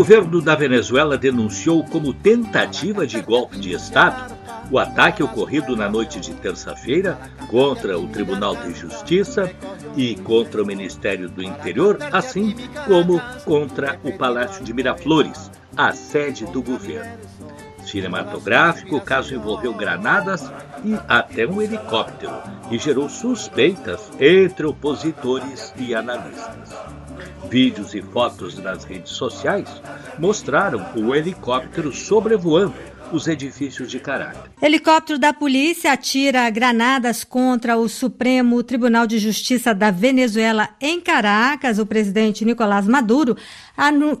governo da Venezuela denunciou como tentativa de golpe de Estado o ataque ocorrido na noite de terça-feira contra o Tribunal de Justiça e contra o Ministério do Interior, assim como contra o Palácio de Miraflores, a sede do governo. Cinematográfico, o caso envolveu granadas e até um helicóptero e gerou suspeitas entre opositores e analistas. Vídeos e fotos nas redes sociais mostraram o helicóptero sobrevoando os edifícios de Caracas. Helicóptero da polícia atira granadas contra o Supremo Tribunal de Justiça da Venezuela em Caracas. O presidente Nicolás Maduro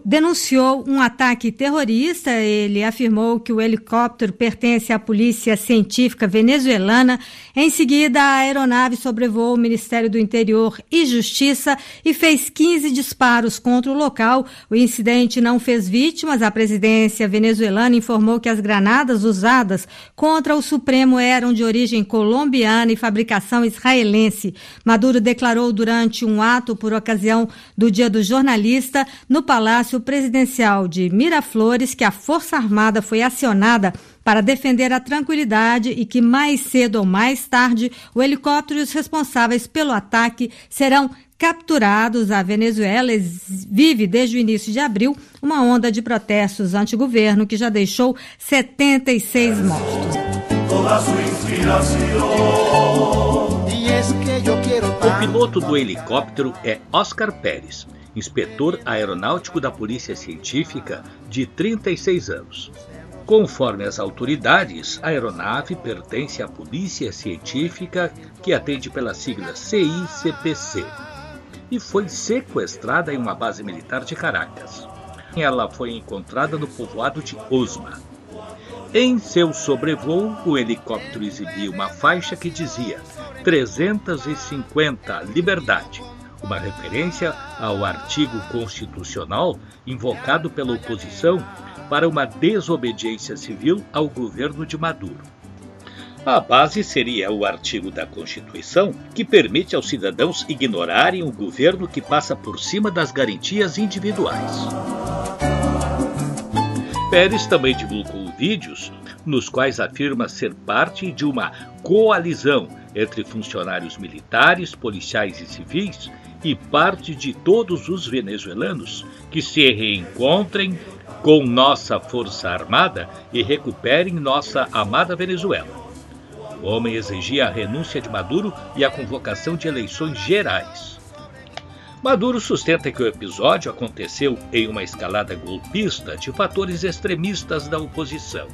denunciou um ataque terrorista. Ele afirmou que o helicóptero pertence à Polícia Científica venezuelana. Em seguida, a aeronave sobrevoou o Ministério do Interior e Justiça e fez 15 disparos contra o local. O incidente não fez vítimas. A presidência venezuelana informou que as granadas usadas contra o Supremo eram de origem colombiana e fabricação israelense. Maduro declarou durante um ato por ocasião do Dia do Jornalista no Palácio Presidencial de Miraflores que a Força Armada foi acionada para defender a tranquilidade e que mais cedo ou mais tarde o helicóptero e os responsáveis pelo ataque serão capturados. A Venezuela vive desde o início de abril uma onda de protestos anti-governo que já deixou 76 mortos. O piloto do helicóptero é Oscar Pérez inspetor aeronáutico da Polícia Científica de 36 anos. Conforme as autoridades, a aeronave pertence à Polícia Científica, que atende pela sigla CICPC, e foi sequestrada em uma base militar de Caracas. Ela foi encontrada no povoado de Osma. Em seu sobrevoo, o helicóptero exibia uma faixa que dizia 350 Liberdade uma referência ao artigo constitucional invocado pela oposição para uma desobediência civil ao governo de Maduro. A base seria o artigo da Constituição que permite aos cidadãos ignorarem o governo que passa por cima das garantias individuais. Pérez também divulgou vídeos nos quais afirma ser parte de uma coalizão entre funcionários militares, policiais e civis e parte de todos os venezuelanos que se reencontrem com nossa Força Armada e recuperem nossa amada Venezuela. O homem exigia a renúncia de Maduro e a convocação de eleições gerais. Maduro sustenta que o episódio aconteceu em uma escalada golpista de fatores extremistas da oposição.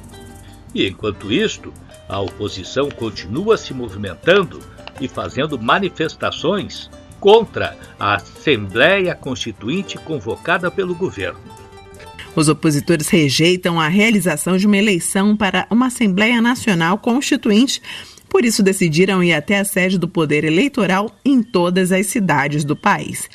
E enquanto isto, a oposição continua se movimentando e fazendo manifestações contra a Assembleia Constituinte convocada pelo governo. Os opositores rejeitam a realização de uma eleição para uma Assembleia Nacional Constituinte. Por isso, decidiram ir até a sede do Poder Eleitoral em todas as cidades do país.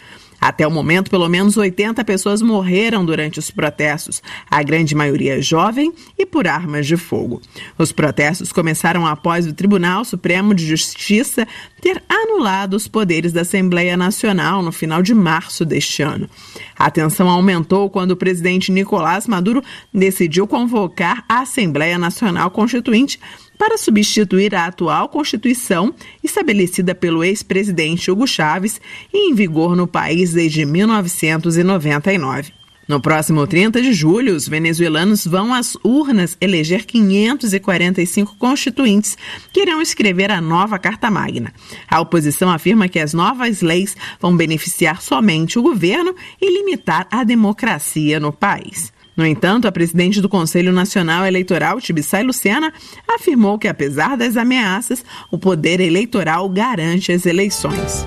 Até o momento, pelo menos 80 pessoas morreram durante os protestos, a grande maioria jovem e por armas de fogo. Os protestos começaram após o Tribunal Supremo de Justiça ter anulado os poderes da Assembleia Nacional no final de março deste ano. A tensão aumentou quando o presidente Nicolás Maduro decidiu convocar a Assembleia Nacional Constituinte para substituir a atual Constituição estabelecida pelo ex-presidente Hugo Chávez e em vigor no país desde 1999. No próximo 30 de julho, os venezuelanos vão às urnas eleger 545 constituintes que irão escrever a nova Carta Magna. A oposição afirma que as novas leis vão beneficiar somente o governo e limitar a democracia no país. No entanto, a presidente do Conselho Nacional Eleitoral, Tibissai Luciana, afirmou que, apesar das ameaças, o poder eleitoral garante as eleições.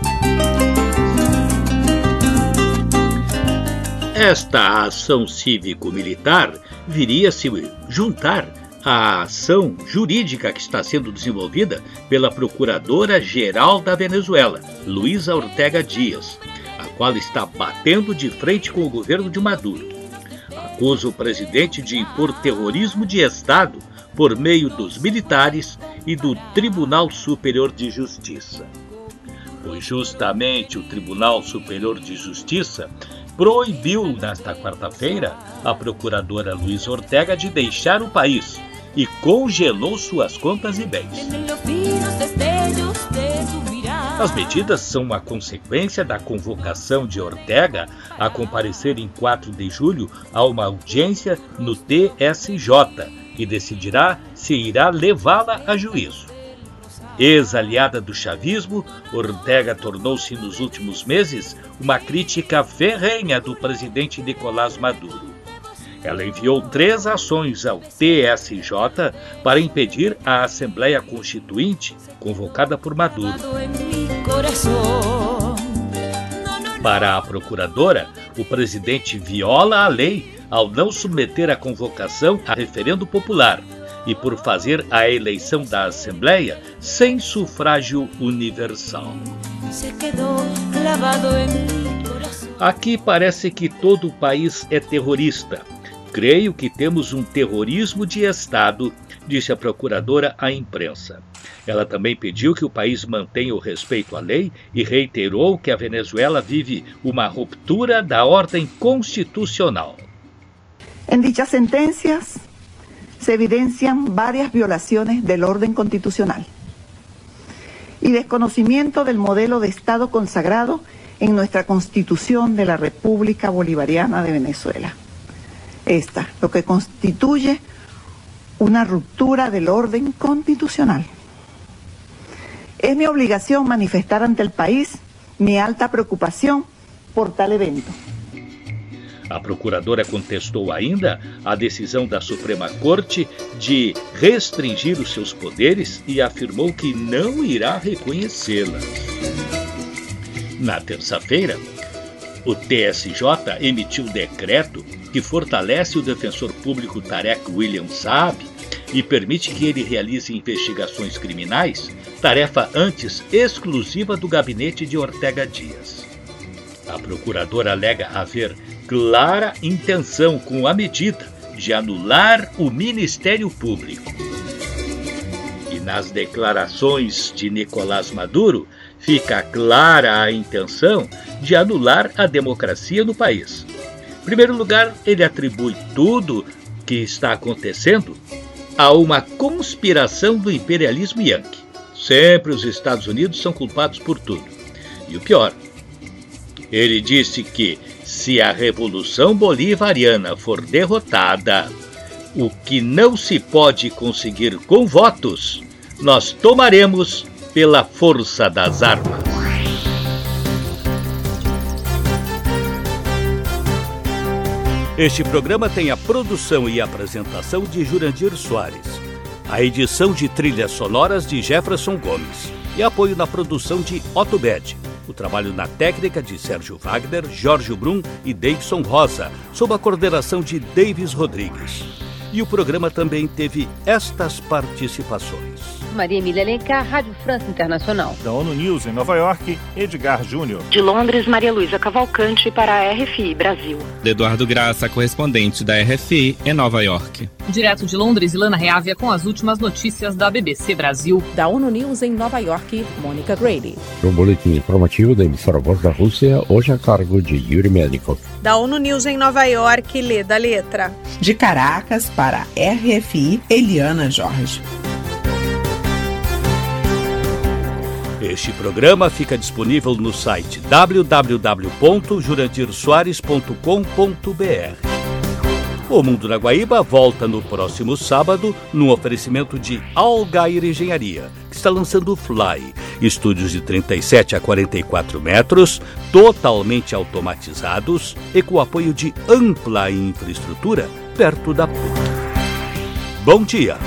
Esta ação cívico-militar viria se juntar à ação jurídica que está sendo desenvolvida pela Procuradora-Geral da Venezuela, Luísa Ortega Dias, a qual está batendo de frente com o governo de Maduro acusa o presidente de impor terrorismo de Estado por meio dos militares e do Tribunal Superior de Justiça. Foi justamente o Tribunal Superior de Justiça proibiu nesta quarta-feira a procuradora Luiz Ortega de deixar o país e congelou suas contas e bens. As medidas são uma consequência da convocação de Ortega a comparecer em 4 de julho a uma audiência no TSJ, que decidirá se irá levá-la a juízo. Ex-aliada do chavismo, Ortega tornou-se nos últimos meses uma crítica ferrenha do presidente Nicolás Maduro. Ela enviou três ações ao TSJ para impedir a Assembleia Constituinte convocada por Maduro. Para a procuradora, o presidente viola a lei ao não submeter a convocação a referendo popular e por fazer a eleição da Assembleia sem sufrágio universal. Aqui parece que todo o país é terrorista Creio que temos um terrorismo de Estado, disse a procuradora à imprensa. Ela também pediu que o país mantenha o respeito à lei e reiterou que a Venezuela vive uma ruptura da ordem constitucional. Em dichas sentencias se evidencian varias violaciones del orden constitucional y desconocimiento del modelo de Estado consagrado en nuestra Constitución de la República Bolivariana de Venezuela esta, lo que constituye una ruptura del orden constitucional. Es mi obligación manifestar ante el país mi alta preocupação por tal evento. A procuradora contestou ainda a decisão da Suprema Corte de restringir os seus poderes e afirmou que não irá reconhecê-las. Na terça-feira, o TSJ emitiu decreto que fortalece o defensor público Tarek William Saab e permite que ele realize investigações criminais, tarefa antes exclusiva do gabinete de Ortega Dias. A procuradora alega haver clara intenção com a medida de anular o Ministério Público. E nas declarações de Nicolás Maduro, fica clara a intenção de anular a democracia no país. Em primeiro lugar, ele atribui tudo que está acontecendo a uma conspiração do imperialismo yankee. Sempre os Estados Unidos são culpados por tudo. E o pior, ele disse que se a Revolução Bolivariana for derrotada, o que não se pode conseguir com votos, nós tomaremos pela força das armas. Este programa tem a produção e apresentação de Jurandir Soares, a edição de trilhas sonoras de Jefferson Gomes e apoio na produção de Otto Bed. O trabalho na técnica de Sérgio Wagner, Jorge Brum e Davidson Rosa, sob a coordenação de Davis Rodrigues. E o programa também teve estas participações. Maria Emília Alencar, Rádio França Internacional. Da ONU News em Nova York, Edgar Júnior. De Londres, Maria Luísa Cavalcante para a RFI Brasil. De Eduardo Graça, correspondente da RFI em Nova York. Direto de Londres, Ilana Reávia com as últimas notícias da BBC Brasil. Da ONU News em Nova York, Mônica Grady. Um boletim informativo da emissora Voz da Rússia, hoje a cargo de Yuri Mednikov. Da ONU News em Nova York, lê da letra. De Caracas para a RFI, Eliana Jorge. Este programa fica disponível no site www.jurandirsoares.com.br. O Mundo na Guaíba volta no próximo sábado no oferecimento de Algair Engenharia, que está lançando o Fly, estúdios de 37 a 44 metros, totalmente automatizados e com apoio de ampla infraestrutura perto da PUC. Bom dia!